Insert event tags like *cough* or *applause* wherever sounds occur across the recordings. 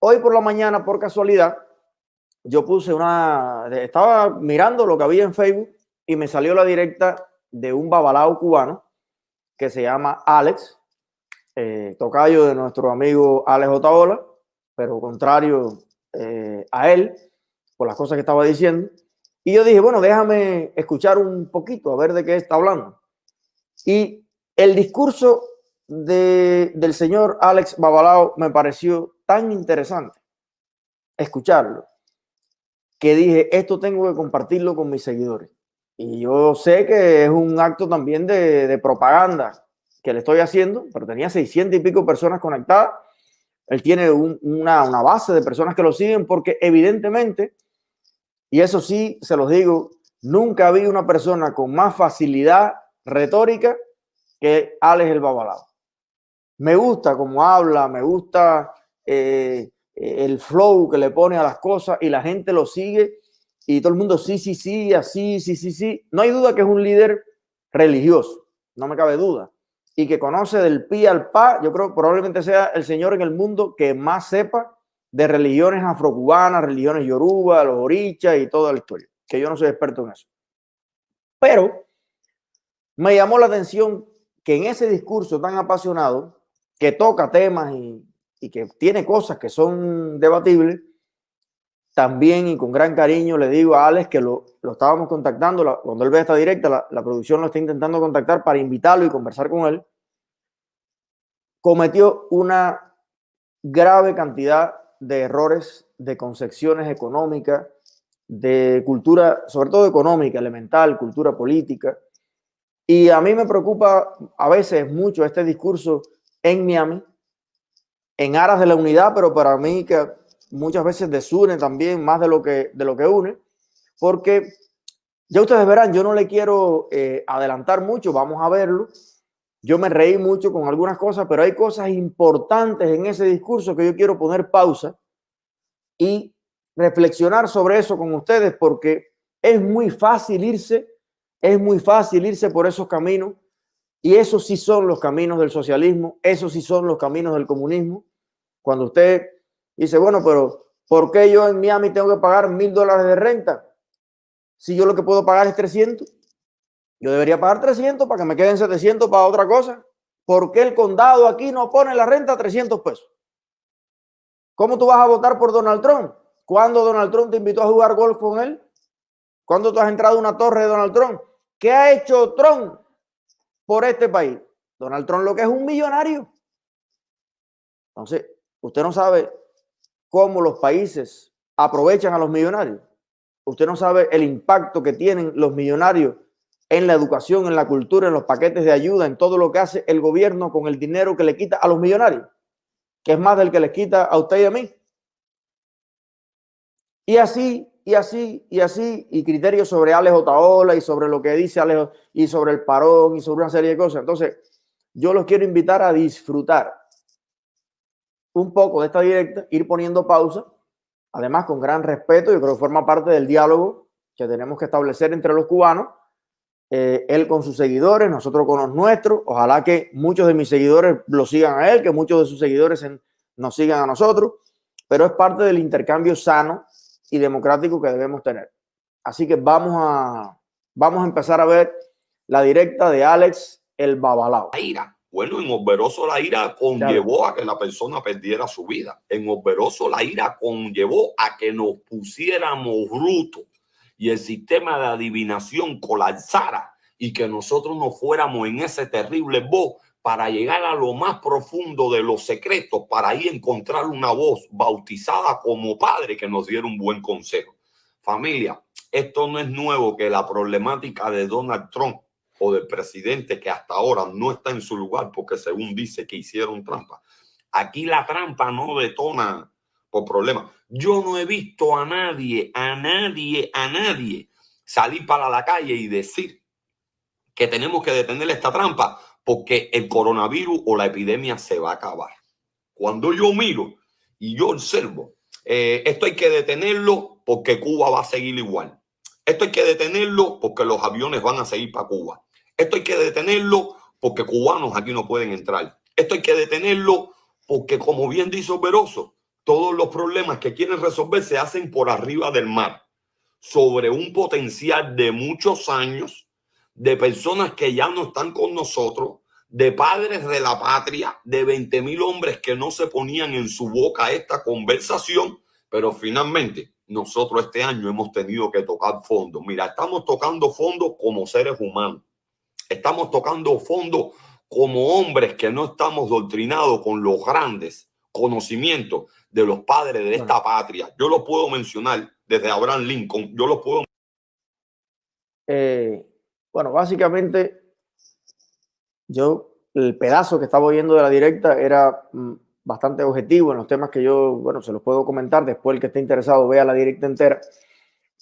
hoy por la mañana, por casualidad, yo puse una, estaba mirando lo que había en Facebook y me salió la directa de un babalao cubano que se llama Alex, eh, tocayo de nuestro amigo Alex Otaola, pero contrario eh, a él, por las cosas que estaba diciendo. Y yo dije, bueno, déjame escuchar un poquito, a ver de qué está hablando. Y el discurso de, del señor Alex Babalao me pareció tan interesante escucharlo que dije, esto tengo que compartirlo con mis seguidores. Y yo sé que es un acto también de, de propaganda que le estoy haciendo, pero tenía 600 y pico personas conectadas. Él tiene una, una base de personas que lo siguen porque evidentemente, y eso sí, se los digo, nunca había una persona con más facilidad retórica que Alex el Babalao. Me gusta cómo habla, me gusta eh, el flow que le pone a las cosas y la gente lo sigue y todo el mundo sí, sí, sí, así, sí, sí, sí. No hay duda que es un líder religioso, no me cabe duda. Y que conoce del pi al pa, yo creo probablemente sea el señor en el mundo que más sepa de religiones afrocubanas, religiones yoruba, los orichas y toda la historia, que yo no soy experto en eso. Pero me llamó la atención que en ese discurso tan apasionado, que toca temas y, que tiene cosas que son debatibles, también y con gran cariño le digo a Alex que lo, estábamos contactando, cuando él ve esta directa, la, producción lo está intentando contactar para invitarlo y conversar con él, cometió una grave cantidad de errores, de concepciones económicas, de cultura, sobre todo económica, elemental, cultura política, y a mí me preocupa a veces mucho este discurso en Miami, en aras de la unidad, pero para mí que muchas veces desune también más de lo que, de lo que une, porque ya ustedes verán, yo no le quiero eh, adelantar mucho, vamos a verlo. Yo me reí mucho con algunas cosas, pero hay cosas importantes en ese discurso que yo quiero poner pausa y reflexionar sobre eso con ustedes, porque es muy fácil irse es muy fácil irse por esos caminos y esos sí son los caminos del socialismo, esos sí son los caminos del comunismo. Cuando usted dice, bueno, pero ¿por qué yo en Miami tengo que pagar mil dólares de renta? Si yo lo que puedo pagar es 300. Yo debería pagar 300 para que me queden 700 para otra cosa. ¿Por qué el condado aquí no pone la renta a 300 pesos? ¿Cómo tú vas a votar por Donald Trump? ¿Cuándo Donald Trump te invitó a jugar golf con él? ¿Cuándo tú has entrado a una torre de Donald Trump? ¿Qué ha hecho Trump por este país? Donald Trump lo que es un millonario. Entonces, usted no sabe cómo los países aprovechan a los millonarios. Usted no sabe el impacto que tienen los millonarios en la educación, en la cultura, en los paquetes de ayuda, en todo lo que hace el gobierno con el dinero que le quita a los millonarios, que es más del que les quita a usted y a mí. Y así y así, y así, y criterios sobre Alex Otaola y sobre lo que dice Alex y sobre el parón y sobre una serie de cosas. Entonces, yo los quiero invitar a disfrutar un poco de esta directa, ir poniendo pausa, además con gran respeto, yo creo que forma parte del diálogo que tenemos que establecer entre los cubanos, eh, él con sus seguidores, nosotros con los nuestros, ojalá que muchos de mis seguidores lo sigan a él, que muchos de sus seguidores nos sigan a nosotros, pero es parte del intercambio sano y democrático que debemos tener. Así que vamos a, vamos a empezar a ver la directa de Alex el Babalao. Bueno, en Oberoso la ira conllevó a que la persona perdiera su vida. En Oberoso la ira conllevó a que nos pusiéramos brutos y el sistema de adivinación colapsara y que nosotros nos fuéramos en ese terrible voz para llegar a lo más profundo de los secretos, para ahí encontrar una voz bautizada como padre que nos diera un buen consejo. Familia, esto no es nuevo que la problemática de Donald Trump o del presidente que hasta ahora no está en su lugar porque según dice que hicieron trampa. Aquí la trampa no detona por problemas. Yo no he visto a nadie, a nadie, a nadie salir para la calle y decir que tenemos que detener esta trampa porque el coronavirus o la epidemia se va a acabar. Cuando yo miro y yo observo, eh, esto hay que detenerlo porque Cuba va a seguir igual. Esto hay que detenerlo porque los aviones van a seguir para Cuba. Esto hay que detenerlo porque cubanos aquí no pueden entrar. Esto hay que detenerlo porque, como bien dice Oberoso, todos los problemas que quieren resolver se hacen por arriba del mar, sobre un potencial de muchos años, de personas que ya no están con nosotros, de padres de la patria, de 20 mil hombres que no se ponían en su boca esta conversación, pero finalmente nosotros este año hemos tenido que tocar fondo. Mira, estamos tocando fondo como seres humanos. Estamos tocando fondo como hombres que no estamos doctrinados con los grandes conocimientos de los padres de esta patria. Yo lo puedo mencionar desde Abraham Lincoln. Yo lo puedo. Eh, bueno, básicamente, yo el pedazo que estaba oyendo de la directa era mm, bastante objetivo en los temas que yo, bueno, se los puedo comentar. Después, el que esté interesado, vea la directa entera.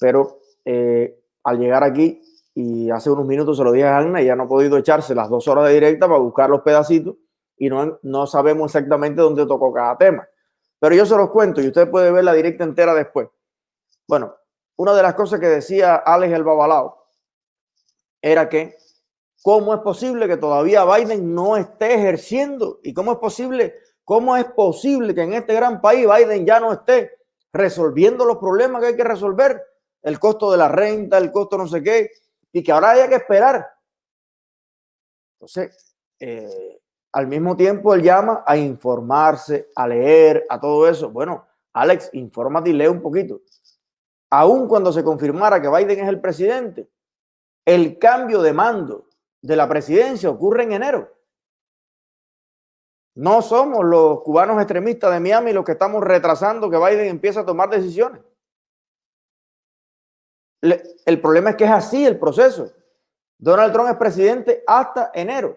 Pero eh, al llegar aquí, y hace unos minutos se lo dije a Ana, y ya no ha podido echarse las dos horas de directa para buscar los pedacitos y no, no sabemos exactamente dónde tocó cada tema. Pero yo se los cuento y usted puede ver la directa entera después. Bueno, una de las cosas que decía Alex el Babalao era que cómo es posible que todavía Biden no esté ejerciendo y cómo es posible, cómo es posible que en este gran país Biden ya no esté resolviendo los problemas que hay que resolver, el costo de la renta, el costo no sé qué, y que ahora haya que esperar. Entonces, eh, al mismo tiempo él llama a informarse, a leer, a todo eso. Bueno, Alex, infórmate y lee un poquito. Aún cuando se confirmara que Biden es el presidente, el cambio de mando de la presidencia ocurre en enero. No somos los cubanos extremistas de Miami los que estamos retrasando que Biden empiece a tomar decisiones. El problema es que es así el proceso. Donald Trump es presidente hasta enero.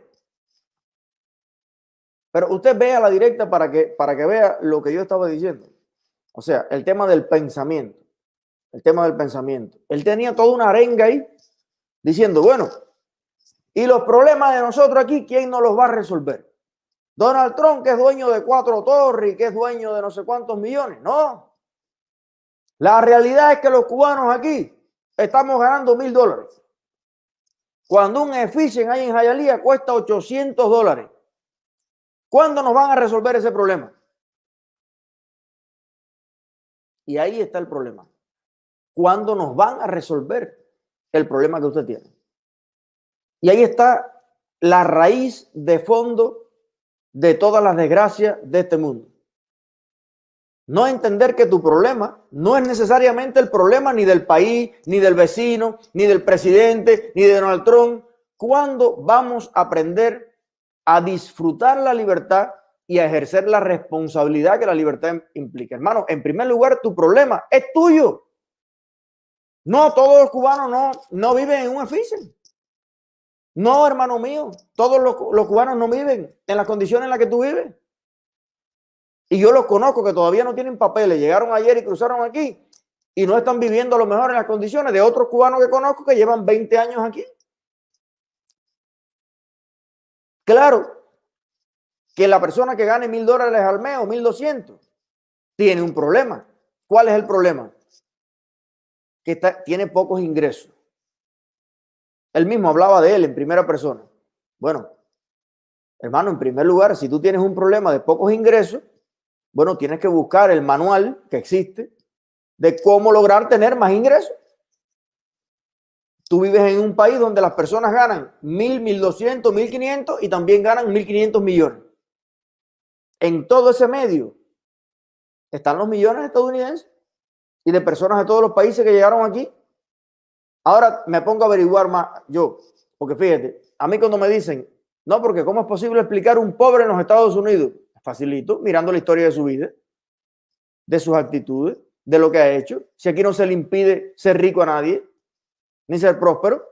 Pero usted vea la directa para que, para que vea lo que yo estaba diciendo. O sea, el tema del pensamiento. El tema del pensamiento. Él tenía toda una arenga ahí diciendo, bueno, y los problemas de nosotros aquí, ¿quién nos los va a resolver? Donald Trump, que es dueño de cuatro torres y que es dueño de no sé cuántos millones. No. La realidad es que los cubanos aquí estamos ganando mil dólares. Cuando un Efficient ahí en Jayalía cuesta 800 dólares. ¿Cuándo nos van a resolver ese problema? Y ahí está el problema. ¿Cuándo nos van a resolver el problema que usted tiene? Y ahí está la raíz de fondo de todas las desgracias de este mundo. No entender que tu problema no es necesariamente el problema ni del país, ni del vecino, ni del presidente, ni de Donald Trump. ¿Cuándo vamos a aprender a disfrutar la libertad y a ejercer la responsabilidad que la libertad implica. Hermano, en primer lugar, tu problema es tuyo. No, todos los cubanos no, no viven en un edificio. No, hermano mío, todos los, los, cubanos no viven en las condiciones en las que tú vives. Y yo los conozco que todavía no tienen papeles, llegaron ayer y cruzaron aquí y no están viviendo a lo mejor en las condiciones de otros cubanos que conozco que llevan 20 años aquí. Claro que la persona que gane mil dólares al mes o mil doscientos tiene un problema. ¿Cuál es el problema? Que tiene pocos ingresos. Él mismo hablaba de él en primera persona. Bueno, hermano, en primer lugar, si tú tienes un problema de pocos ingresos, bueno, tienes que buscar el manual que existe de cómo lograr tener más ingresos. Tú vives en un país donde las personas ganan mil, mil doscientos, mil quinientos y también ganan mil quinientos millones. En todo ese medio están los millones estadounidenses y de personas de todos los países que llegaron aquí. Ahora me pongo a averiguar más yo, porque fíjate, a mí cuando me dicen, no, porque ¿cómo es posible explicar un pobre en los Estados Unidos? Facilito, mirando la historia de su vida, de sus actitudes, de lo que ha hecho. Si aquí no se le impide ser rico a nadie, ni ser próspero,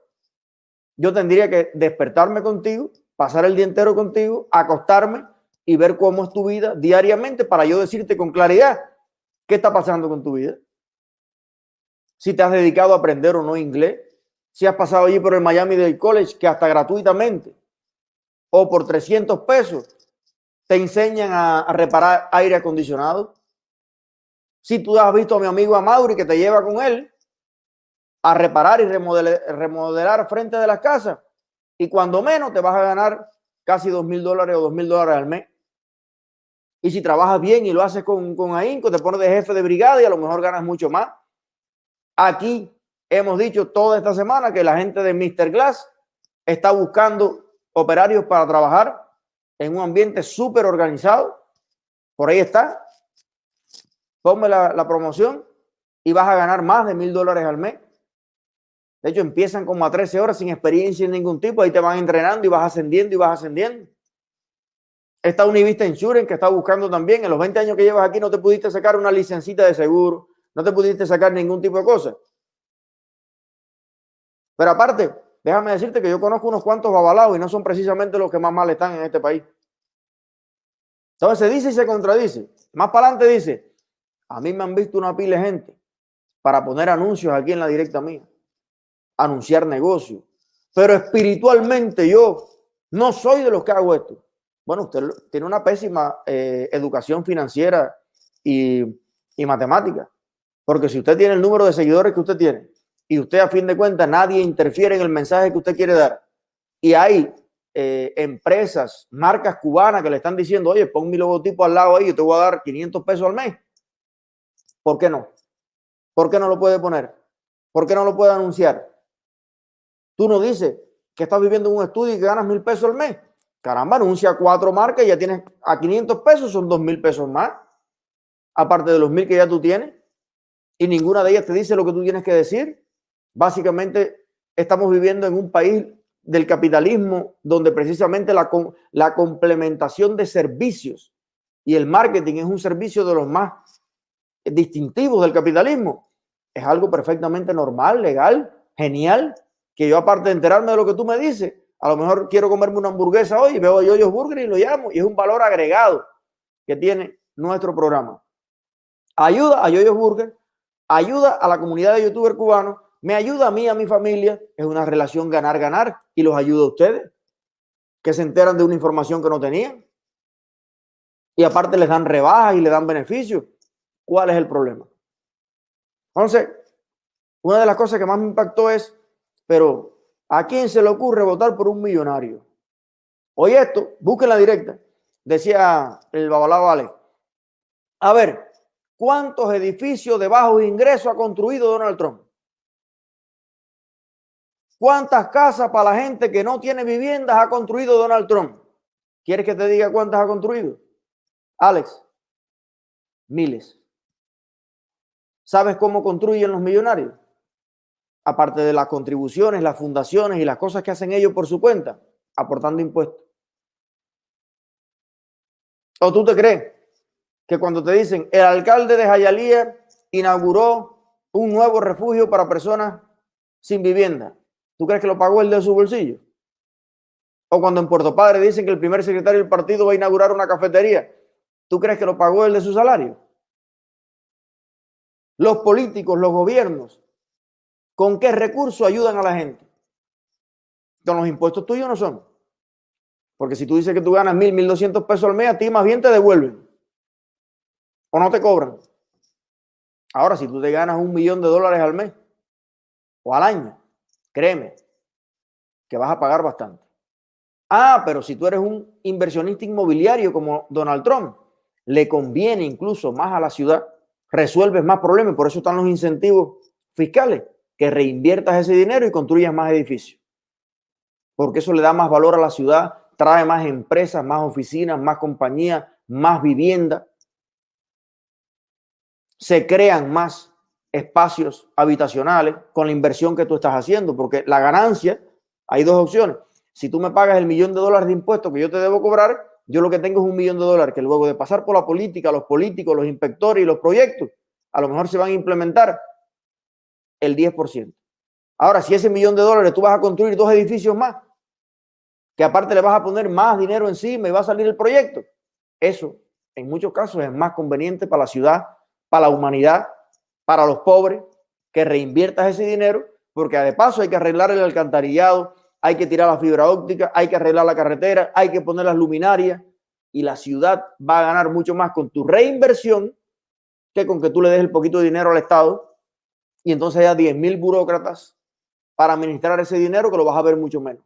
yo tendría que despertarme contigo, pasar el día entero contigo, acostarme y ver cómo es tu vida diariamente para yo decirte con claridad qué está pasando con tu vida. Si te has dedicado a aprender o no inglés, si has pasado allí por el Miami del College, que hasta gratuitamente o por 300 pesos te enseñan a, reparar aire acondicionado. Si tú has visto a mi amigo Amaury que te lleva con él a reparar y remodelar, remodelar frente de las casas. Y cuando menos te vas a ganar casi dos mil dólares o dos mil dólares al mes. Y si trabajas bien y lo haces con, con ahínco, te pones de jefe de brigada y a lo mejor ganas mucho más. Aquí hemos dicho toda esta semana que la gente de Mr. Glass está buscando operarios para trabajar en un ambiente súper organizado. Por ahí está. Ponme la, promoción y vas a ganar más de mil dólares al mes. De hecho, empiezan como a 13 horas sin experiencia en ningún tipo, ahí te van entrenando y vas ascendiendo y vas ascendiendo. Está Univista Insurance que está buscando también, en los 20 años que llevas aquí no te pudiste sacar una licencita de seguro, no te pudiste sacar ningún tipo de cosa. Pero aparte, déjame decirte que yo conozco unos cuantos babalaos y no son precisamente los que más mal están en este país. Entonces se dice y se contradice. Más para adelante dice, a mí me han visto una pila de gente para poner anuncios aquí en la directa mía, anunciar negocios. Pero espiritualmente yo no soy de los que hago esto. Bueno, usted tiene una pésima eh, educación financiera y, y matemática. Porque si usted tiene el número de seguidores que usted tiene y usted a fin de cuentas nadie interfiere en el mensaje que usted quiere dar y hay eh, empresas, marcas cubanas que le están diciendo, oye, pon mi logotipo al lado ahí, yo te voy a dar 500 pesos al mes. ¿Por qué no? ¿Por qué no lo puede poner? ¿Por qué no lo puede anunciar? Tú no dices que estás viviendo en un estudio y que ganas mil pesos al mes. Caramba, anuncia cuatro marcas y ya tienes a 500 pesos, son dos mil pesos más. Aparte de los mil que ya tú tienes. Y ninguna de ellas te dice lo que tú tienes que decir. Básicamente, estamos viviendo en un país del capitalismo donde precisamente la, la complementación de servicios y el marketing es un servicio de los más distintivos del capitalismo. Es algo perfectamente normal, legal, genial, que yo aparte de enterarme de lo que tú me dices, a lo mejor quiero comerme una hamburguesa hoy, veo Yoyos Burger y lo llamo, y es un valor agregado que tiene nuestro programa. Ayuda a Yoyos Burger, ayuda a la comunidad de youtubers cubanos, me ayuda a mí, a mi familia, es una relación ganar-ganar y los ayuda a ustedes, que se enteran de una información que no tenían. Y aparte les dan rebajas y le dan beneficios. ¿Cuál es el problema? Entonces, una de las cosas que más me impactó es, pero ¿a quién se le ocurre votar por un millonario? Oye esto, busquen la directa, decía el babalao Vale. A ver, ¿cuántos edificios de bajos ingresos ha construido Donald Trump? ¿Cuántas casas para la gente que no tiene viviendas ha construido Donald Trump? ¿Quieres que te diga cuántas ha construido? Alex, miles. ¿Sabes cómo construyen los millonarios? Aparte de las contribuciones, las fundaciones y las cosas que hacen ellos por su cuenta, aportando impuestos. ¿O tú te crees que cuando te dicen el alcalde de Jayalía inauguró un nuevo refugio para personas sin vivienda, ¿tú crees que lo pagó el de su bolsillo? O cuando en Puerto Padre dicen que el primer secretario del partido va a inaugurar una cafetería, ¿tú crees que lo pagó el de su salario? los políticos, los gobiernos, ¿con qué recursos ayudan a la gente? Con los impuestos tuyos no son. Porque si tú dices que tú ganas mil, mil doscientos pesos al mes, a ti más bien te devuelven. O no te cobran. Ahora, si tú te ganas un millón de dólares al mes o al año, créeme que vas a pagar bastante. Ah, pero si tú eres un inversionista inmobiliario como Donald Trump, le conviene incluso más a la ciudad resuelves más problemas. Por eso están los incentivos fiscales, que reinviertas ese dinero y construyas más edificios. Porque eso le da más valor a la ciudad, trae más empresas, más oficinas, más compañías, más vivienda. Se crean más espacios habitacionales con la inversión que tú estás haciendo, porque la ganancia, hay dos opciones. Si tú me pagas el millón de dólares de impuestos que yo te debo cobrar, yo lo que tengo es un millón de dólares que luego de pasar por la política, los políticos, los inspectores y los proyectos, a lo mejor se van a implementar el 10%. Ahora, si ese millón de dólares tú vas a construir dos edificios más, que aparte le vas a poner más dinero encima y va a salir el proyecto, eso en muchos casos es más conveniente para la ciudad, para la humanidad, para los pobres, que reinviertas ese dinero, porque de paso hay que arreglar el alcantarillado, hay que tirar la fibra óptica, hay que arreglar la carretera, hay que poner las luminarias y la ciudad va a ganar mucho más con tu reinversión que con que tú le des el poquito de dinero al Estado y entonces haya 10 mil burócratas para administrar ese dinero que lo vas a ver mucho menos.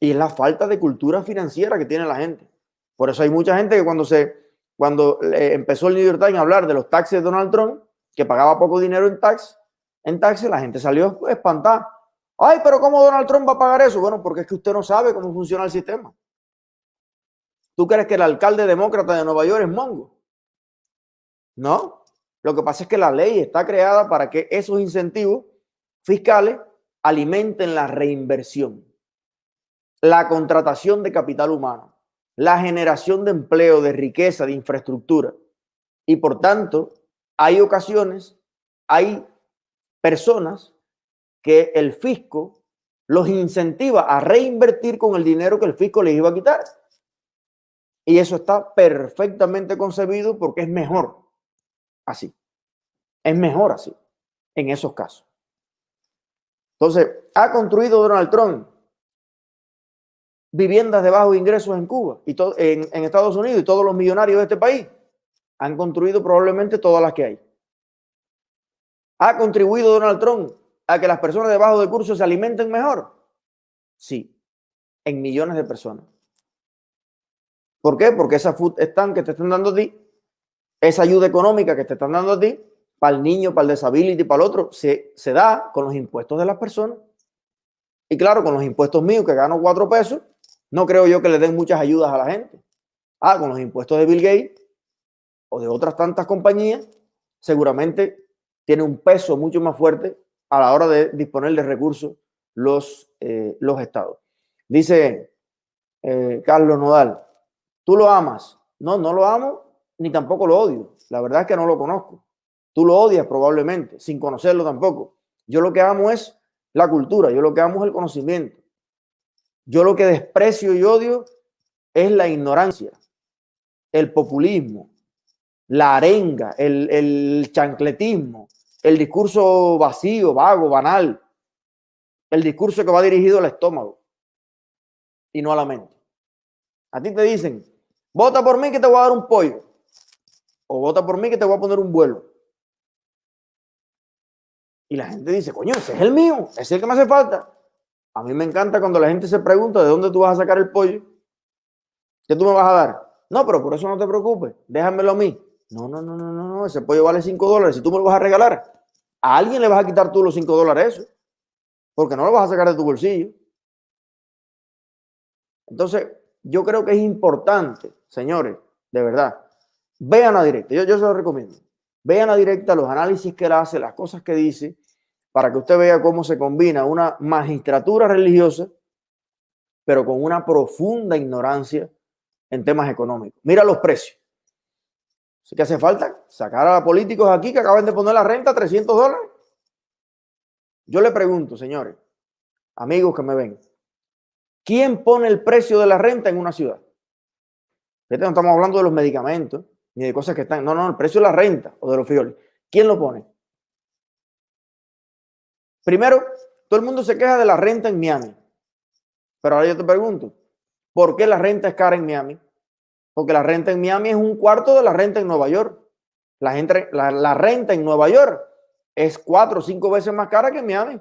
Y es la falta de cultura financiera que tiene la gente. Por eso hay mucha gente que cuando se cuando empezó el New York Times a hablar de los taxes de Donald Trump, que pagaba poco dinero en tax, en taxes, la gente salió espantada. Ay, pero ¿cómo Donald Trump va a pagar eso? Bueno, porque es que usted no sabe cómo funciona el sistema. ¿Tú crees que el alcalde demócrata de Nueva York es mongo? No. Lo que pasa es que la ley está creada para que esos incentivos fiscales alimenten la reinversión, la contratación de capital humano, la generación de empleo, de riqueza, de infraestructura. Y por tanto, hay ocasiones, hay personas que el fisco los incentiva a reinvertir con el dinero que el fisco les iba a quitar. Y eso está perfectamente concebido porque es mejor así. Es mejor así, en esos casos. Entonces, ha construido Donald Trump viviendas de bajos ingresos en Cuba y en, Estados Unidos y todos los millonarios de este país han construido probablemente todas las que hay. ¿Ha contribuido Donald Trump a que las personas de bajo curso se alimenten mejor? Sí, en millones de personas. ¿Por qué? Porque esa food stand que te están dando a ti, esa ayuda económica que te están dando a ti, para el niño, para el disability, para el otro, se, se da con los impuestos de las personas. Y claro, con los impuestos míos, que gano cuatro pesos, no creo yo que le den muchas ayudas a la gente. Ah, con los impuestos de Bill Gates o de otras tantas compañías, seguramente tiene un peso mucho más fuerte a la hora de disponer de recursos los, eh, los estados. Dice eh, Carlos Nodal, ¿tú lo amas? No, no lo amo ni tampoco lo odio. La verdad es que no lo conozco. Tú lo odias probablemente, sin conocerlo tampoco. Yo lo que amo es la cultura, yo lo que amo es el conocimiento. Yo lo que desprecio y odio es la ignorancia, el populismo, la arenga, el, el chancletismo, el discurso vacío, vago, banal, el discurso que va dirigido al estómago y no a la mente. A ti te dicen, vota por mí que te voy a dar un pollo, o vota por mí que te voy a poner un vuelo. Y la gente dice, coño, ese es el mío, ese es el que me hace falta. A mí me encanta cuando la gente se pregunta de dónde tú vas a sacar el pollo. ¿Qué tú me vas a dar? No, pero por eso no te preocupes, déjamelo a mí. No, no, no, no, no, ese pollo vale 5 dólares. Si tú me lo vas a regalar, a alguien le vas a quitar tú los 5 dólares eso, porque no lo vas a sacar de tu bolsillo. Entonces, yo creo que es importante, señores, de verdad, vean a directa, yo, yo se lo recomiendo. Vean a directa los análisis que él hace, las cosas que dice, para que usted vea cómo se combina una magistratura religiosa, pero con una profunda ignorancia en temas económicos. Mira los precios. Así hace falta sacar a políticos aquí que acaban de poner la renta a 300 dólares. Yo le pregunto, señores, amigos que me ven, ¿quién pone el precio de la renta en una ciudad? No estamos hablando de los medicamentos ni de cosas que están. No, no, el precio de la renta o de los frijoles. ¿Quién lo pone? Primero, todo el mundo se queja de la renta en Miami. Pero ahora yo te pregunto, ¿por qué la renta es cara en Miami? Porque la renta en Miami es un cuarto de la renta en Nueva York. La, renta en Nueva York es cuatro o cinco veces más cara que en Miami.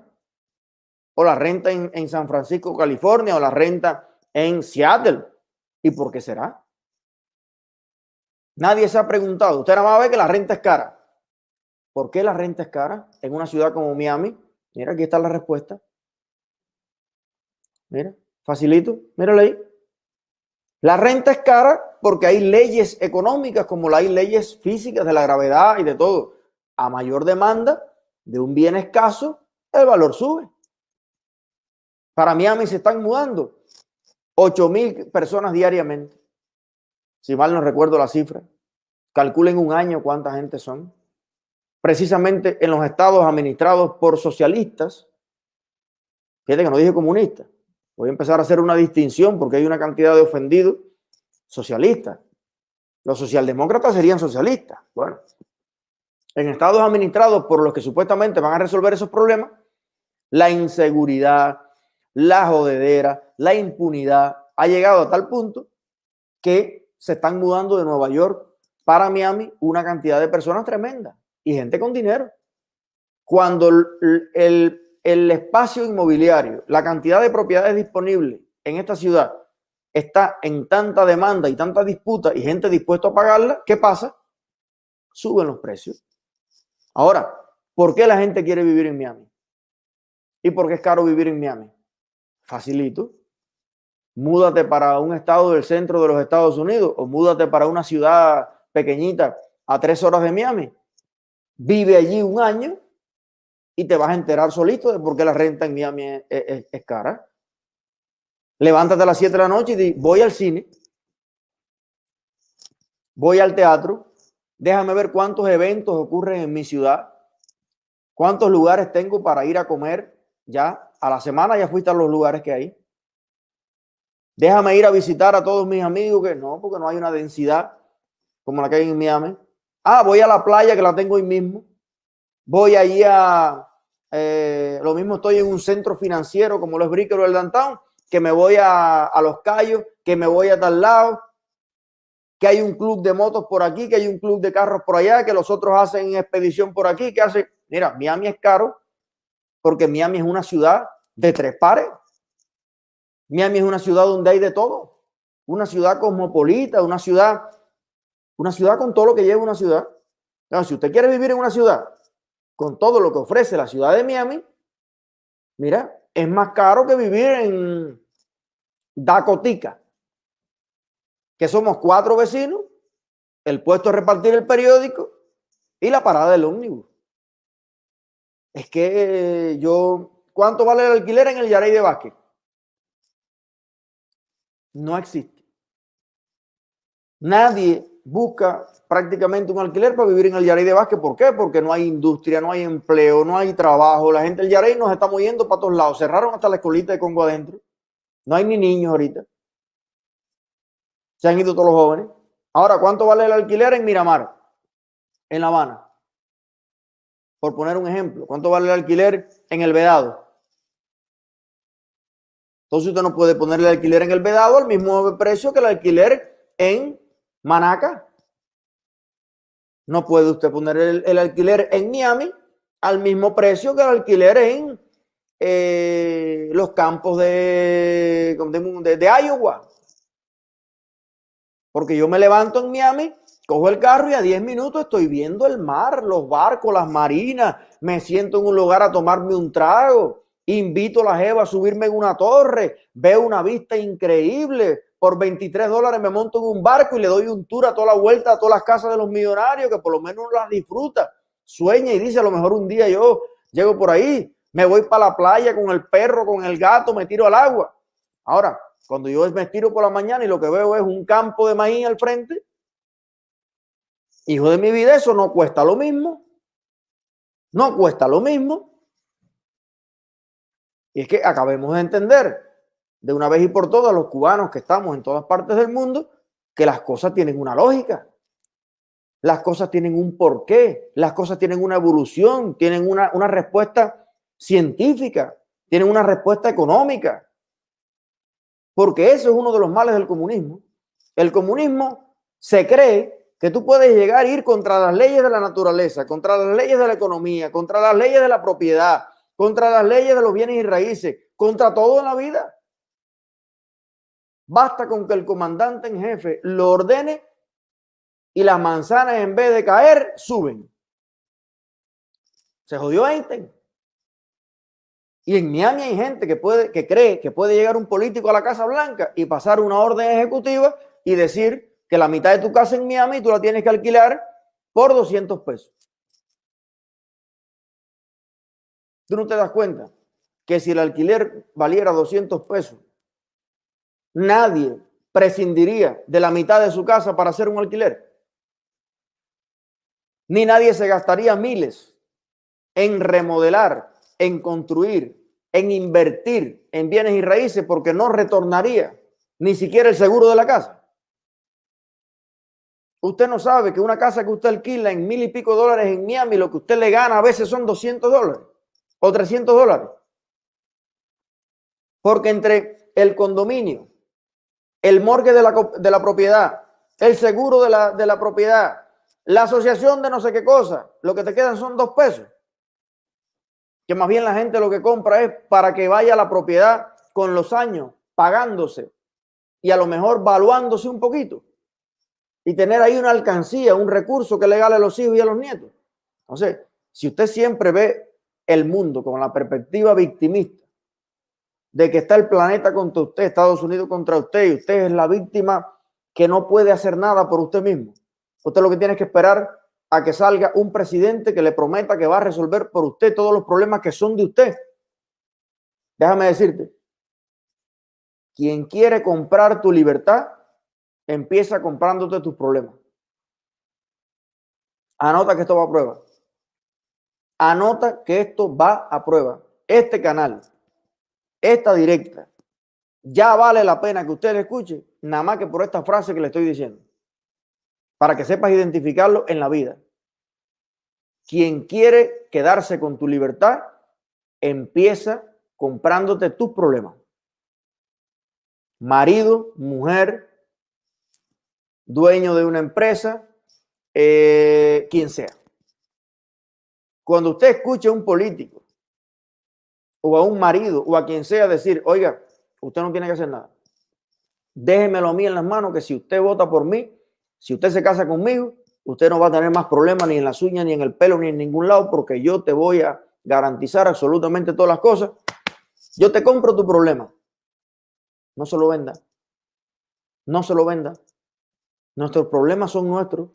O la renta en, en San Francisco, California, o la renta en Seattle. ¿Y por qué será? Nadie se ha preguntado. Usted nada más ve que la renta es cara. ¿Por qué la renta es cara en una ciudad como Miami? Mira, aquí está la respuesta. Mira, facilito, míralo ahí. La renta es cara porque hay leyes económicas como hay leyes físicas de la gravedad y de todo. A mayor demanda de un bien escaso, el valor sube. Para Miami se están mudando 8 mil personas diariamente. Si mal no recuerdo la cifra. Calculen un año cuánta gente son precisamente en los estados administrados por socialistas. Fíjate que no dije comunista. Voy a empezar a hacer una distinción porque hay una cantidad de ofendidos socialistas. Los socialdemócratas serían socialistas. Bueno, en estados administrados por los que supuestamente van a resolver esos problemas, la inseguridad, la jodedera, la impunidad ha llegado a tal punto que se están mudando de Nueva York para Miami una cantidad de personas tremenda y gente con dinero. Cuando el, espacio inmobiliario, la cantidad de propiedades disponibles en esta ciudad está en tanta demanda y tanta disputa y gente dispuesta a pagarla, ¿qué pasa? Suben los precios. Ahora, ¿por qué la gente quiere vivir en Miami? ¿Y por qué es caro vivir en Miami? Facilito. Múdate para un estado del centro de los Estados Unidos o múdate para una ciudad pequeñita a tres horas de Miami. Vive allí un año y te vas a enterar solito de por qué la renta en Miami es, cara. Levántate a las 7 de la noche y di, voy al cine, voy al teatro, déjame ver cuántos eventos ocurren en mi ciudad, cuántos lugares tengo para ir a comer ya a la semana, ya fuiste a los lugares que hay. Déjame ir a visitar a todos mis amigos, que no, porque no hay una densidad como la que hay en Miami. Ah, voy a la playa que la tengo ahí mismo. Voy allí a, eh, lo mismo estoy en un centro financiero como los Brickell o el Downtown que me voy a, Los Cayos, que me voy a tal lado, que hay un club de motos por aquí, que hay un club de carros por allá, que los otros hacen expedición por aquí, que hace, mira, Miami es caro porque Miami es una ciudad de tres pares. Miami es una ciudad donde hay de todo, una ciudad cosmopolita, una ciudad, una ciudad con todo lo que lleva una ciudad. si usted quiere vivir en una ciudad con todo lo que ofrece la ciudad de Miami, mira, es más caro que vivir en Dacotica, que somos cuatro vecinos, el puesto de repartir el periódico y la parada del ómnibus. Es que yo, ¿cuánto vale el alquiler en el Yarey de Vázquez? No existe. Nadie busca prácticamente un alquiler para vivir en el Yarey de Vázquez. ¿Por qué? Porque no hay industria, no hay empleo, no hay trabajo. La gente del Yarey nos está moviendo para todos lados. Cerraron hasta la escolita de Congo adentro. No hay ni niños ahorita. Se han ido todos los jóvenes. Ahora, ¿cuánto vale el alquiler en Miramar? En La Habana. Por poner un ejemplo. ¿Cuánto vale el alquiler en El Vedado? Entonces usted no puede ponerle el alquiler en El Vedado al mismo precio que el alquiler en Manaca. No puede usted poner el, alquiler en Miami al mismo precio que el alquiler en eh, los campos de, de, de Iowa. Porque yo me levanto en Miami, cojo el carro y a 10 minutos estoy viendo el mar, los barcos, las marinas, me siento en un lugar a tomarme un trago, invito a la Jeva a subirme en una torre, veo una vista increíble, por 23 dólares me monto en un barco y le doy un tour a toda la vuelta a todas las casas de los millonarios que por lo menos las disfruta, sueña y dice a lo mejor un día yo llego por ahí, me voy para la playa con el perro, con el gato, me tiro al agua. Ahora, cuando yo me tiro por la mañana y lo que veo es un campo de maíz al frente, hijo de mi vida, eso no cuesta lo mismo. No cuesta lo mismo. Y es que acabemos de entender de una vez y por todas los cubanos que estamos en todas partes del mundo que las cosas tienen una lógica. Las cosas tienen un porqué, las cosas tienen una evolución, tienen una, una respuesta científica, tienen una respuesta económica. Porque eso es uno de los males del comunismo. El comunismo se cree que tú puedes llegar a ir contra las leyes de la naturaleza, contra las leyes de la economía, contra las leyes de la propiedad, contra las leyes de los bienes y raíces, contra todo en la vida. Basta con que el comandante en jefe lo ordene y las manzanas en vez de caer suben. Se jodió Einstein. Y en Miami hay gente que, puede, que cree que puede llegar un político a la Casa Blanca y pasar una orden ejecutiva y decir que la mitad de tu casa en Miami tú la tienes que alquilar por 200 pesos. Tú no te das cuenta que si el alquiler valiera 200 pesos, nadie prescindiría de la mitad de su casa para hacer un alquiler. Ni nadie se gastaría miles en remodelar, en construir, en invertir en bienes y raíces porque no retornaría ni siquiera el seguro de la casa. Usted no sabe que una casa que usted alquila en mil y pico dólares en Miami, lo que usted le gana a veces son 200 dólares o 300 dólares. Porque entre el condominio, el morgue de la, de la propiedad, el seguro de la, de la propiedad, la asociación de no sé qué cosa, lo que te quedan son dos pesos. Que más bien la gente lo que compra es para que vaya la propiedad con los años pagándose y a lo mejor valuándose un poquito y tener ahí una alcancía, un recurso que le gale a los hijos y a los nietos. Entonces, si usted siempre ve el mundo con la perspectiva victimista de que está el planeta contra usted, Estados Unidos contra usted, y usted es la víctima que no puede hacer nada por usted mismo. Usted lo que tiene que esperar a que salga un presidente que le prometa que va a resolver por usted todos los problemas que son de usted. Déjame decirte, quien quiere comprar tu libertad, empieza comprándote tus problemas. Anota que esto va a prueba. Anota que esto va a prueba. Este canal, esta directa, ya vale la pena que usted le escuche, nada más que por esta frase que le estoy diciendo, para que sepas identificarlo en la vida. Quien quiere quedarse con tu libertad, empieza comprándote tus problemas. Marido, mujer, dueño de una empresa, eh, quien sea. Cuando usted escuche a un político o a un marido o a quien sea decir, oiga, usted no tiene que hacer nada. Déjemelo a mí en las manos que si usted vota por mí, si usted se casa conmigo, usted no va a tener más problemas ni en las uñas, ni en el pelo, ni en ningún lado, porque yo te voy a garantizar absolutamente todas las cosas. Yo te compro tu problema. No se lo venda. No se lo venda. Nuestros problemas son nuestros.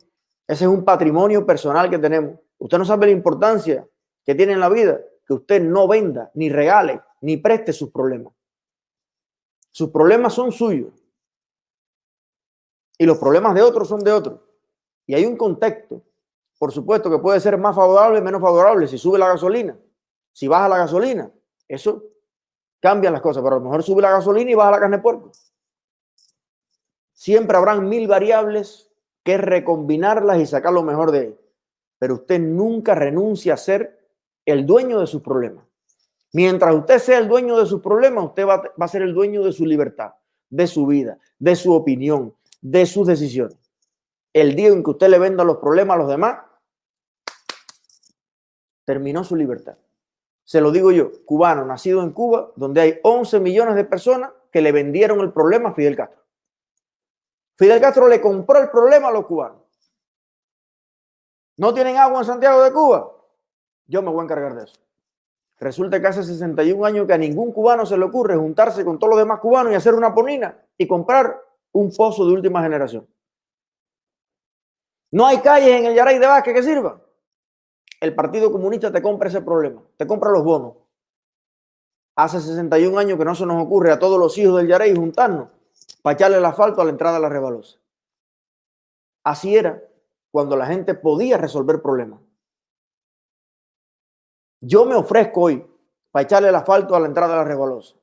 Ese es un patrimonio personal que tenemos. Usted no sabe la importancia que tiene en la vida que usted no venda, ni regale, ni preste sus problemas. Sus problemas son suyos. Y los problemas de otros son de otros. Y hay un contexto, por supuesto, que puede ser más favorable, menos favorable, si sube la gasolina, si baja la gasolina. Eso cambia las cosas, pero a lo mejor sube la gasolina y baja la carne de puerco. Siempre habrán mil variables que recombinarlas y sacar lo mejor de ellas. Pero usted nunca renuncia a ser el dueño de sus problemas. Mientras usted sea el dueño de sus problemas, usted va, a ser el dueño de su libertad, de su vida, de su opinión, de sus decisiones. El día en que usted le venda los problemas a los demás, terminó su libertad. Se lo digo yo, cubano, nacido en Cuba, donde hay 11 millones de personas que le vendieron el problema a Fidel Castro. Fidel Castro le compró el problema a los cubanos. ¿No tienen agua en Santiago de Cuba? Yo me voy a encargar de eso. Resulta que hace 61 años que a ningún cubano se le ocurre juntarse con todos los demás cubanos y hacer una ponina y comprar un pozo de última generación. No hay calles en el Yaray de Vázquez que sirvan. El Partido Comunista te compra ese problema, te compra los bonos. Hace 61 años que no se nos ocurre a todos los hijos del Yaray juntarnos para echarle el asfalto a la entrada de la Rebalosa. Así era cuando la gente podía resolver problemas. Yo me ofrezco hoy para echarle el asfalto a la entrada de la Rebalosa.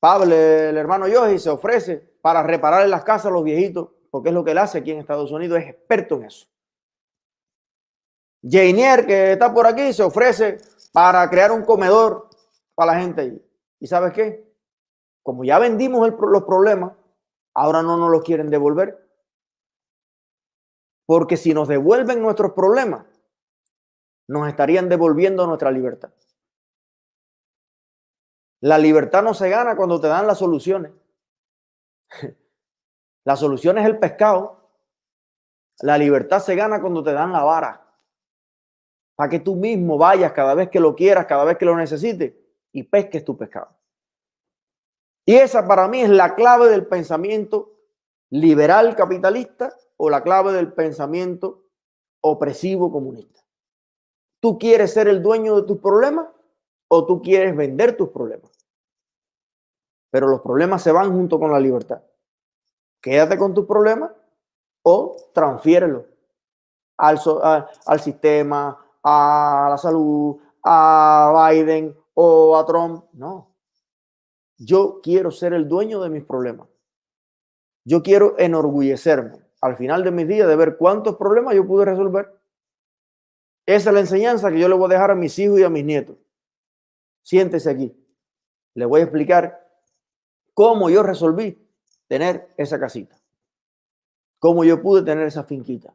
Pablo, el hermano Yogi, se ofrece para reparar las casas a los viejitos, porque es lo que él hace aquí en Estados Unidos, es experto en eso. Jainier, que está por aquí, se ofrece para crear un comedor para la gente. ¿Y sabes qué? como ya vendimos los problemas, ahora no nos los quieren devolver. Porque si nos devuelven nuestros problemas, nos estarían devolviendo nuestra libertad. La libertad no se gana cuando te dan las soluciones. *laughs* La solución es el pescado. La libertad se gana cuando te dan la vara. Para que tú mismo vayas cada vez que lo quieras, cada vez que lo necesites y pesques tu pescado. Y esa para mí es la clave del pensamiento liberal capitalista o la clave del pensamiento opresivo comunista. ¿Tú quieres ser el dueño de tus problemas o tú quieres vender tus problemas? Pero los problemas se van junto con la libertad. Quédate con tus problemas o transfiérelo al, al sistema, a la salud, a Biden o a Trump. No, yo quiero ser el dueño de mis problemas. Yo quiero enorgullecerme al final de mis días de ver cuántos problemas yo pude resolver. Esa es la enseñanza que yo le voy a dejar a mis hijos y a mis nietos. Siéntese aquí. Le voy a explicar cómo yo resolví tener esa casita. Cómo yo pude tener esa finquita.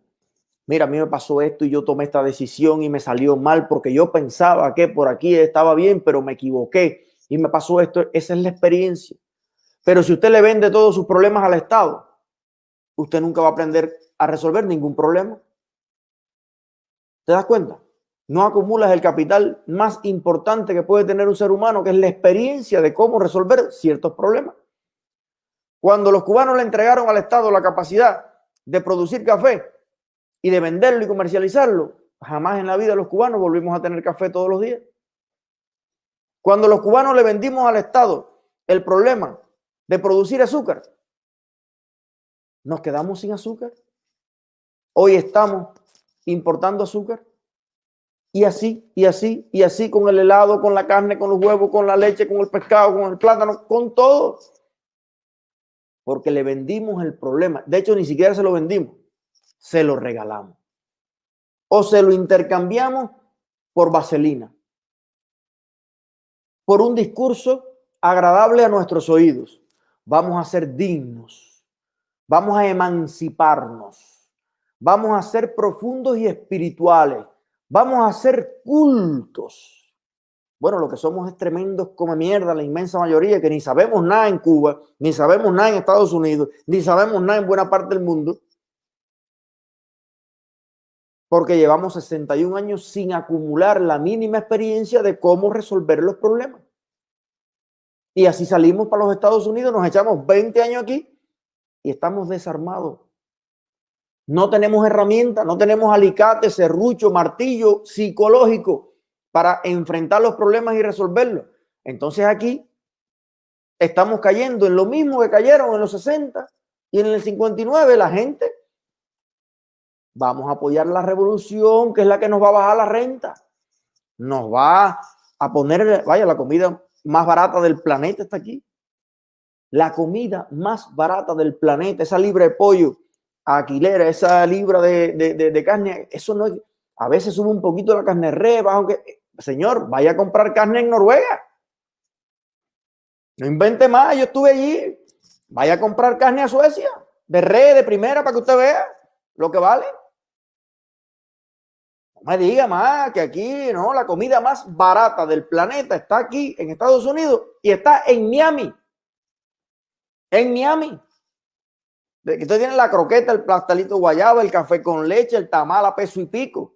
Mira, a mí me pasó esto y yo tomé esta decisión y me salió mal porque yo pensaba que por aquí estaba bien, pero me equivoqué y me pasó esto. Esa es la experiencia. Pero si usted le vende todos sus problemas al Estado, usted nunca va a aprender a resolver ningún problema. ¿Te das cuenta? No acumulas el capital más importante que puede tener un ser humano, que es la experiencia de cómo resolver ciertos problemas. Cuando los cubanos le entregaron al Estado la capacidad de producir café y de venderlo y comercializarlo, jamás en la vida los cubanos volvimos a tener café todos los días. Cuando los cubanos le vendimos al Estado el problema de producir azúcar, nos quedamos sin azúcar. Hoy estamos importando azúcar. Y así, y así, y así con el helado, con la carne, con los huevos, con la leche, con el pescado, con el plátano, con todo. Porque le vendimos el problema. De hecho, ni siquiera se lo vendimos, se lo regalamos. O se lo intercambiamos por vaselina. Por un discurso agradable a nuestros oídos. Vamos a ser dignos. Vamos a emanciparnos. Vamos a ser profundos y espirituales Vamos a ser cultos. Bueno, lo que somos es tremendos como mierda, la inmensa mayoría, que ni sabemos nada en Cuba, ni sabemos nada en Estados Unidos, ni sabemos nada en buena parte del mundo. Porque llevamos 61 años sin acumular la mínima experiencia de cómo resolver los problemas. Y así salimos para los Estados Unidos, nos echamos 20 años aquí y estamos desarmados. No tenemos herramientas, no tenemos alicate, serrucho, martillo psicológico para enfrentar los problemas y resolverlos. Entonces aquí estamos cayendo en lo mismo que cayeron en los 60 y en el 59 la gente. Vamos a apoyar la revolución, que es la que nos va a bajar la renta. Nos va a poner, vaya, la comida más barata del planeta está aquí. La comida más barata del planeta, esa libre de pollo Aquilera, esa libra de, carne, eso no es, a veces sube un poquito la carne reba, aunque, señor, vaya a comprar carne en Noruega. No invente más, yo estuve allí. Vaya a comprar carne a Suecia, de red, de primera, para que usted vea lo que vale. No me diga más que aquí, no, la comida más barata del planeta está aquí en Estados Unidos y está en Miami. En Miami usted tiene la croqueta, el plastalito guayaba, el café con leche, el tamal a peso y pico.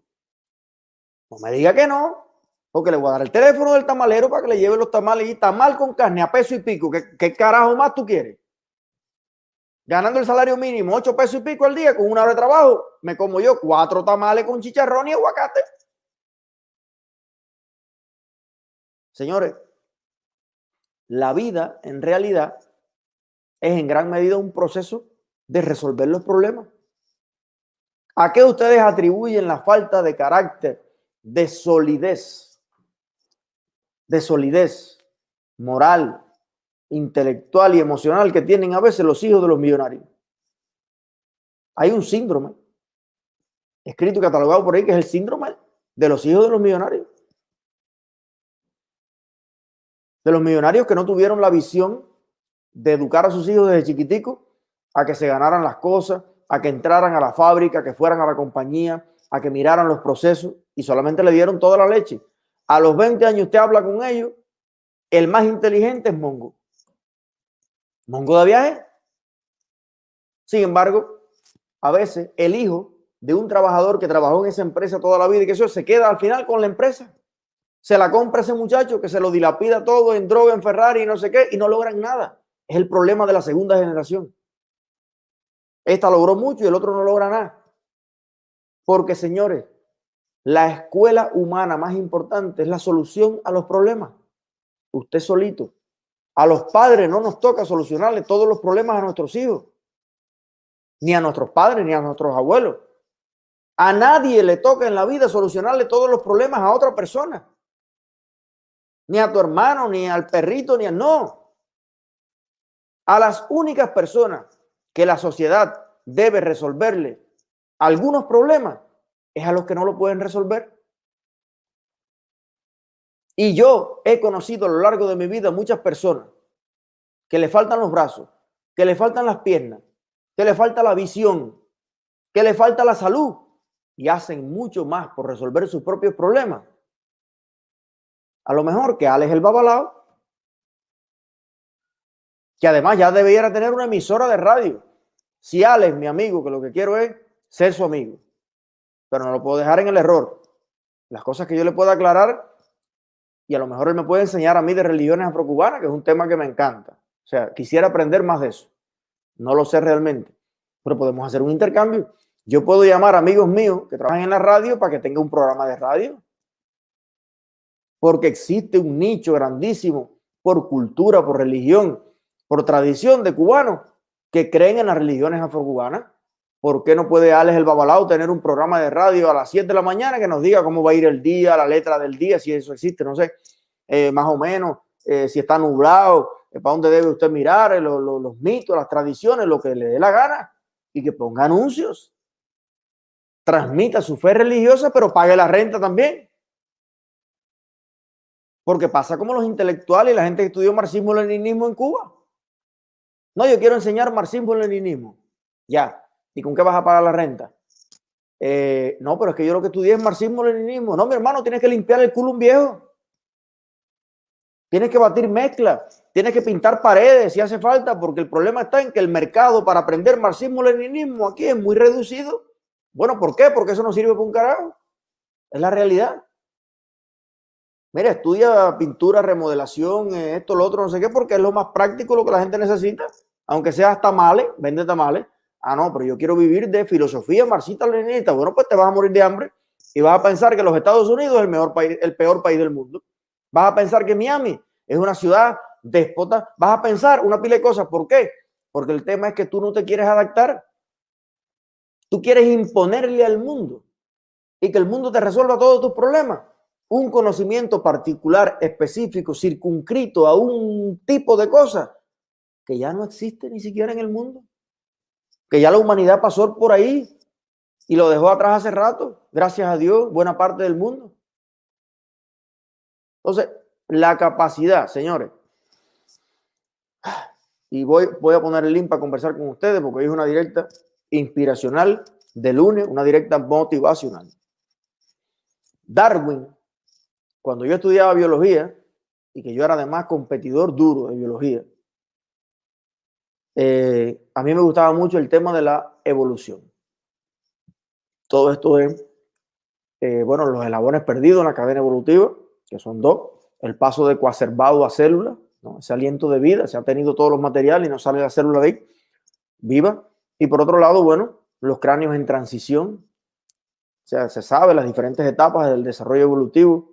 No me diga que no, porque le voy a dar el teléfono del tamalero para que le lleve los tamales y tamal con carne a peso y pico. ¿Qué, carajo más tú quieres? Ganando el salario mínimo, ocho pesos y pico al día, con una hora de trabajo, me como yo cuatro tamales con chicharrón y aguacate. Señores, la vida en realidad es en gran medida un proceso de resolver los problemas. ¿A qué ustedes atribuyen la falta de carácter, de solidez, de solidez moral, intelectual y emocional que tienen a veces los hijos de los millonarios? Hay un síndrome escrito y catalogado por ahí que es el síndrome de los hijos de los millonarios. De los millonarios que no tuvieron la visión de educar a sus hijos desde chiquiticos a que se ganaran las cosas, a que entraran a la fábrica, que fueran a la compañía, a que miraran los procesos y solamente le dieron toda la leche. A los 20 años usted habla con ellos, el más inteligente es Mongo. Mongo de viaje. Sin embargo, a veces el hijo de un trabajador que trabajó en esa empresa toda la vida y que eso se queda al final con la empresa. Se la compra ese muchacho que se lo dilapida todo en droga, en Ferrari y no sé qué y no logran nada. Es el problema de la segunda generación. Esta logró mucho y el otro no logra nada. Porque, señores, la escuela humana más importante es la solución a los problemas. Usted solito. A los padres no nos toca solucionarle todos los problemas a nuestros hijos. Ni a nuestros padres, ni a nuestros abuelos. A nadie le toca en la vida solucionarle todos los problemas a otra persona. Ni a tu hermano, ni al perrito, ni a no. A las únicas personas que la sociedad debe resolverle algunos problemas, es a los que no lo pueden resolver. Y yo he conocido a lo largo de mi vida muchas personas que le faltan los brazos, que le faltan las piernas, que le falta la visión, que le falta la salud y hacen mucho más por resolver sus propios problemas. A lo mejor que Alex el Babalao que además ya debiera tener una emisora de radio. Si Alex, mi amigo, que lo que quiero es ser su amigo, pero no lo puedo dejar en el error. Las cosas que yo le puedo aclarar y a lo mejor él me puede enseñar a mí de religiones afrocubanas, que es un tema que me encanta. O sea, quisiera aprender más de eso. No lo sé realmente, pero podemos hacer un intercambio. Yo puedo llamar a amigos míos que trabajan en la radio para que tenga un programa de radio. Porque existe un nicho grandísimo por cultura, por religión, por tradición de cubanos que creen en las religiones afrocubanas. ¿Por qué no puede Alex el Babalao tener un programa de radio a las 7 de la mañana que nos diga cómo va a ir el día, la letra del día, si eso existe, no sé, eh, más o menos, eh, si está nublado, eh, para dónde debe usted mirar, los mitos, las tradiciones, lo que le dé la gana, y que ponga anuncios. Transmita su fe religiosa, pero pague la renta también. Porque pasa como los intelectuales y la gente que estudió marxismo-leninismo en Cuba. No, yo quiero enseñar marxismo-leninismo. Ya, ¿Y con qué vas a pagar la renta? Eh, no, pero es que yo lo que estudié es marxismo-leninismo. No, mi hermano, tienes que limpiar el culo un viejo. Tienes que batir mezcla. Tienes que pintar paredes si hace falta, porque el problema está en que el mercado para aprender marxismo-leninismo aquí es muy reducido. Bueno, ¿por qué? Porque eso no sirve para un carajo. Es la realidad. Mira, estudia pintura, remodelación, eh, esto, lo otro, no sé qué, porque es lo más práctico, lo que la gente necesita. Aunque sea tamales, vende tamales. Ah, no, pero yo quiero vivir de filosofía marxista-leninista. Bueno, pues te vas a morir de hambre y vas a pensar que los Estados Unidos es el, mejor país, el peor país del mundo. Vas a pensar que Miami es una ciudad déspota. Vas a pensar una pila de cosas. ¿Por qué? Porque el tema es que tú no te quieres adaptar. Tú quieres imponerle al mundo y que el mundo te resuelva todos tus problemas. Un conocimiento particular, específico, circunscrito a un tipo de cosas que ya no existe ni siquiera en el mundo que ya la humanidad pasó por ahí y lo dejó atrás hace rato, gracias a Dios, buena parte del mundo. Entonces, la capacidad, señores, y voy, voy a poner el link para conversar con ustedes porque hoy es una directa inspiracional de lunes, una directa motivacional. Darwin, cuando yo estudiaba biología y que yo era además competidor duro de biología, eh, a mí me gustaba mucho el tema de la evolución. Todo esto es, eh, bueno, los eslabones perdidos en la cadena evolutiva, que son dos, el paso de coacervado a célula, ese aliento de vida, se ha tenido todos los materiales y no sale la célula de ahí, viva. Y por otro lado, bueno, los cráneos en transición, o sea, se sabe las diferentes etapas del desarrollo evolutivo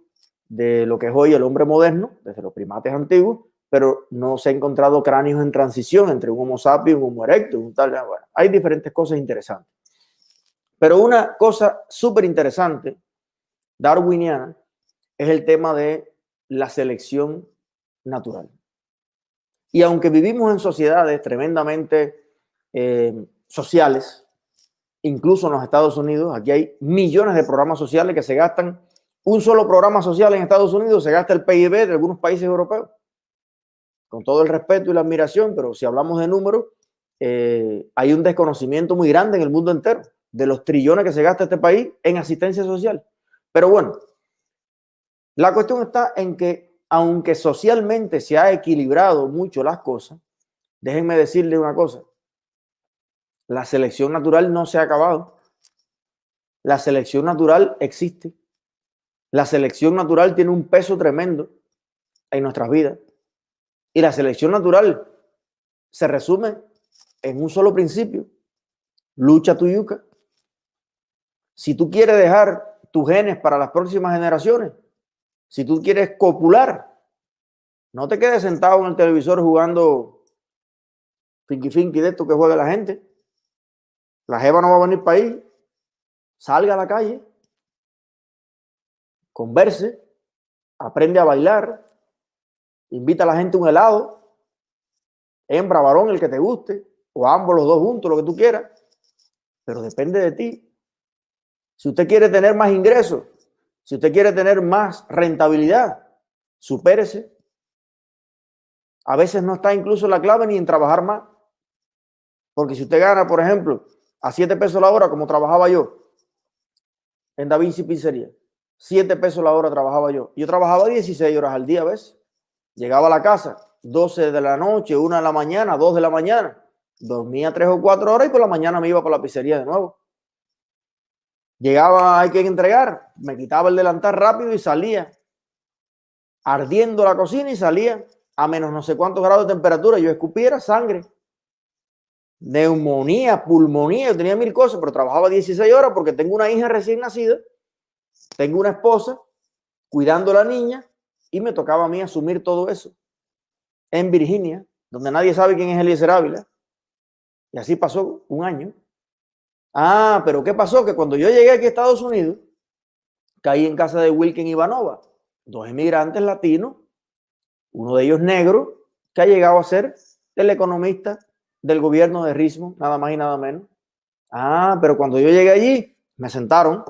de lo que es hoy el hombre moderno, desde los primates antiguos, pero no se ha encontrado cráneos en transición entre un Homo sapiens un Homo erectus. Un tal, bueno, hay diferentes cosas interesantes. Pero una cosa súper interesante, darwiniana, es el tema de la selección natural. Y aunque vivimos en sociedades tremendamente eh, sociales, incluso en los Estados Unidos, aquí hay millones de programas sociales que se gastan, un solo programa social en Estados Unidos se gasta el PIB de algunos países europeos con todo el respeto y la admiración, pero si hablamos de números, eh, hay un desconocimiento muy grande en el mundo entero de los trillones que se gasta este país en asistencia social. Pero bueno, la cuestión está en que aunque socialmente se ha equilibrado mucho las cosas, déjenme decirle una cosa, la selección natural no se ha acabado. La selección natural existe. La selección natural tiene un peso tremendo en nuestras vidas. Y la selección natural se resume en un solo principio. Lucha tu yuca. Si tú quieres dejar tus genes para las próximas generaciones, si tú quieres copular, no te quedes sentado en el televisor jugando finky finky de esto que juega la gente. La jeva no va a venir para ahí. Salga a la calle, converse, aprende a bailar, invita a la gente un helado, hembra, varón, el que te guste, o ambos los dos juntos, lo que tú quieras, pero depende de ti. Si usted quiere tener más ingresos, si usted quiere tener más rentabilidad, supérese. A veces no está incluso la clave ni en trabajar más. Porque si usted gana, por ejemplo, a 7 pesos la hora, como trabajaba yo en Da Vinci Pizzería, 7 pesos la hora trabajaba yo. Yo trabajaba 16 horas al día a veces. Llegaba a la casa, 12 de la noche, 1 de la mañana, 2 de la mañana. Dormía 3 o 4 horas y por la mañana me iba para la pizzería de nuevo. Llegaba, hay que entregar, me quitaba el delantal rápido y salía. Ardiendo la cocina y salía a menos no sé cuántos grados de temperatura. Yo escupiera sangre. Neumonía, pulmonía, yo tenía mil cosas, pero trabajaba 16 horas porque tengo una hija recién nacida, tengo una esposa cuidando a la niña y me tocaba a mí asumir todo eso en Virginia, donde nadie sabe quién es Eliezer Ávila. Y así pasó un año. Ah, pero ¿qué pasó? Que cuando yo llegué aquí a Estados Unidos, caí en casa de Wilken Ivanova, dos emigrantes latinos, uno de ellos negro, que ha llegado a ser el economista del gobierno de Rismo, nada más y nada menos. Ah, pero cuando yo llegué allí, me sentaron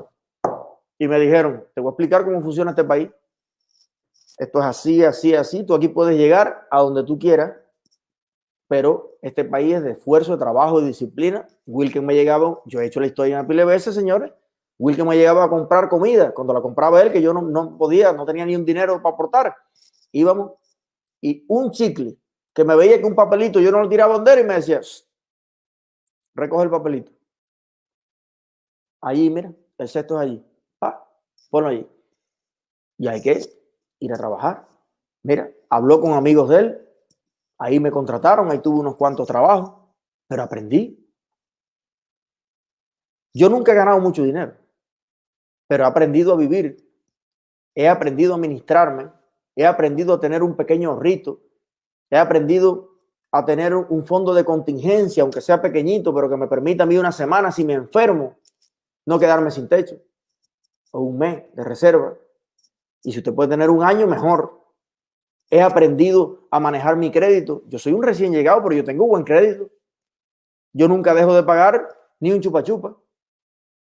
y me dijeron, te voy a explicar cómo funciona este país. Esto es así, así, así. Tú aquí puedes llegar a donde tú quieras, pero este país es de esfuerzo, de trabajo, de disciplina. Wilken me llegaba, yo he hecho la historia en pile de veces, señores. Wilken me llegaba a comprar comida. Cuando la compraba él, que yo no, no podía, no tenía ni un dinero para aportar. Íbamos y un chicle que me veía que un papelito yo no lo tiraba a y me decía, recoge el papelito. Allí, mira, el cesto es allí. Ponlo allí. Y hay que ir a trabajar. Mira, habló con amigos de él, ahí me contrataron, ahí tuve unos cuantos trabajos, pero aprendí. Yo nunca he ganado mucho dinero, pero he aprendido a vivir, he aprendido a administrarme, he aprendido a tener un pequeño ahorrito, he aprendido a tener un fondo de contingencia, aunque sea pequeñito, pero que me permita a mí una semana, si me enfermo, no quedarme sin techo, o un mes de reserva. Y si usted puede tener un año, mejor. He aprendido a manejar mi crédito. Yo soy un recién llegado, pero yo tengo buen crédito. Yo nunca dejo de pagar ni un chupa chupa.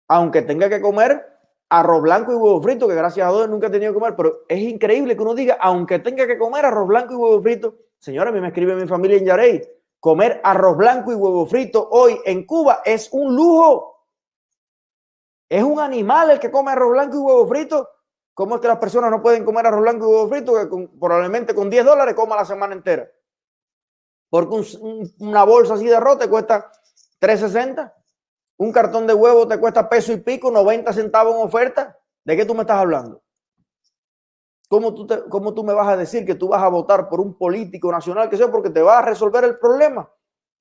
Aunque tenga que comer arroz blanco y huevo frito, que gracias a Dios nunca he tenido que comer, pero es increíble que uno diga, aunque tenga que comer arroz blanco y huevo frito, señora, a mí me escribe mi familia en Yarey, comer arroz blanco y huevo frito hoy en Cuba es un lujo. Es un animal el que come arroz blanco y huevo frito. ¿Cómo es que las personas no pueden comer arroz blanco y huevo frito que probablemente con 10 dólares coma la semana entera? Porque una bolsa así de arroz te cuesta 3.60. Un cartón de huevo te cuesta peso y pico, 90 centavos en oferta. ¿De qué tú me estás hablando? ¿Cómo tú, ¿Cómo tú me vas a decir que tú vas a votar por un político nacional que sea porque te va a resolver el problema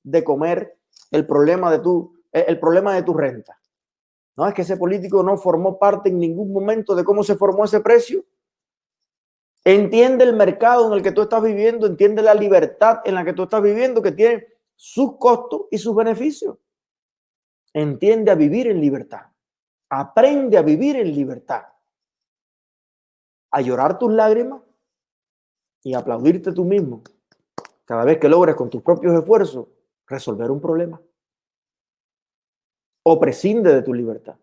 de comer, el problema de tu, el problema de tu renta? No es que ese político no formó parte en ningún momento de cómo se formó ese precio. Entiende el mercado en el que tú estás viviendo, entiende la libertad en la que tú estás viviendo, que tiene sus costos y sus beneficios. Entiende a vivir en libertad. Aprende a vivir en libertad. A llorar tus lágrimas y aplaudirte tú mismo cada vez que logres con tus propios esfuerzos resolver un problema. O prescinde de tu libertad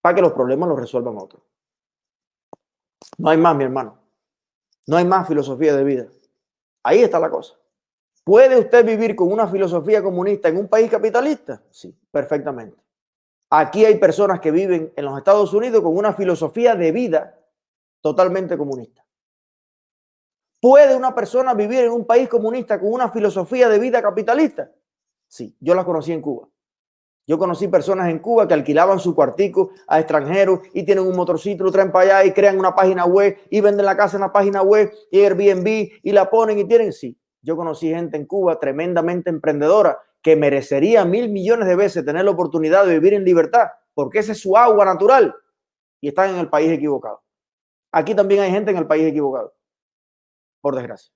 para que los problemas los resuelvan otros. No hay más, mi hermano. No hay más filosofía de vida. Ahí está la cosa. ¿Puede usted vivir con una filosofía comunista en un país capitalista? Sí, perfectamente. Aquí hay personas que viven en los Estados Unidos con una filosofía de vida totalmente comunista. ¿Puede una persona vivir en un país comunista con una filosofía de vida capitalista? Sí, yo la conocí en Cuba. Yo conocí personas en Cuba que alquilaban su cuartico a extranjeros y tienen un motorcito, traen para allá y crean una página web y venden la casa en la página web y Airbnb y la ponen y tienen, sí, yo conocí gente en Cuba tremendamente emprendedora que merecería mil millones de veces tener la oportunidad de vivir en libertad, porque ese es su agua natural y están en el país equivocado. Aquí también hay gente en el país equivocado, por desgracia.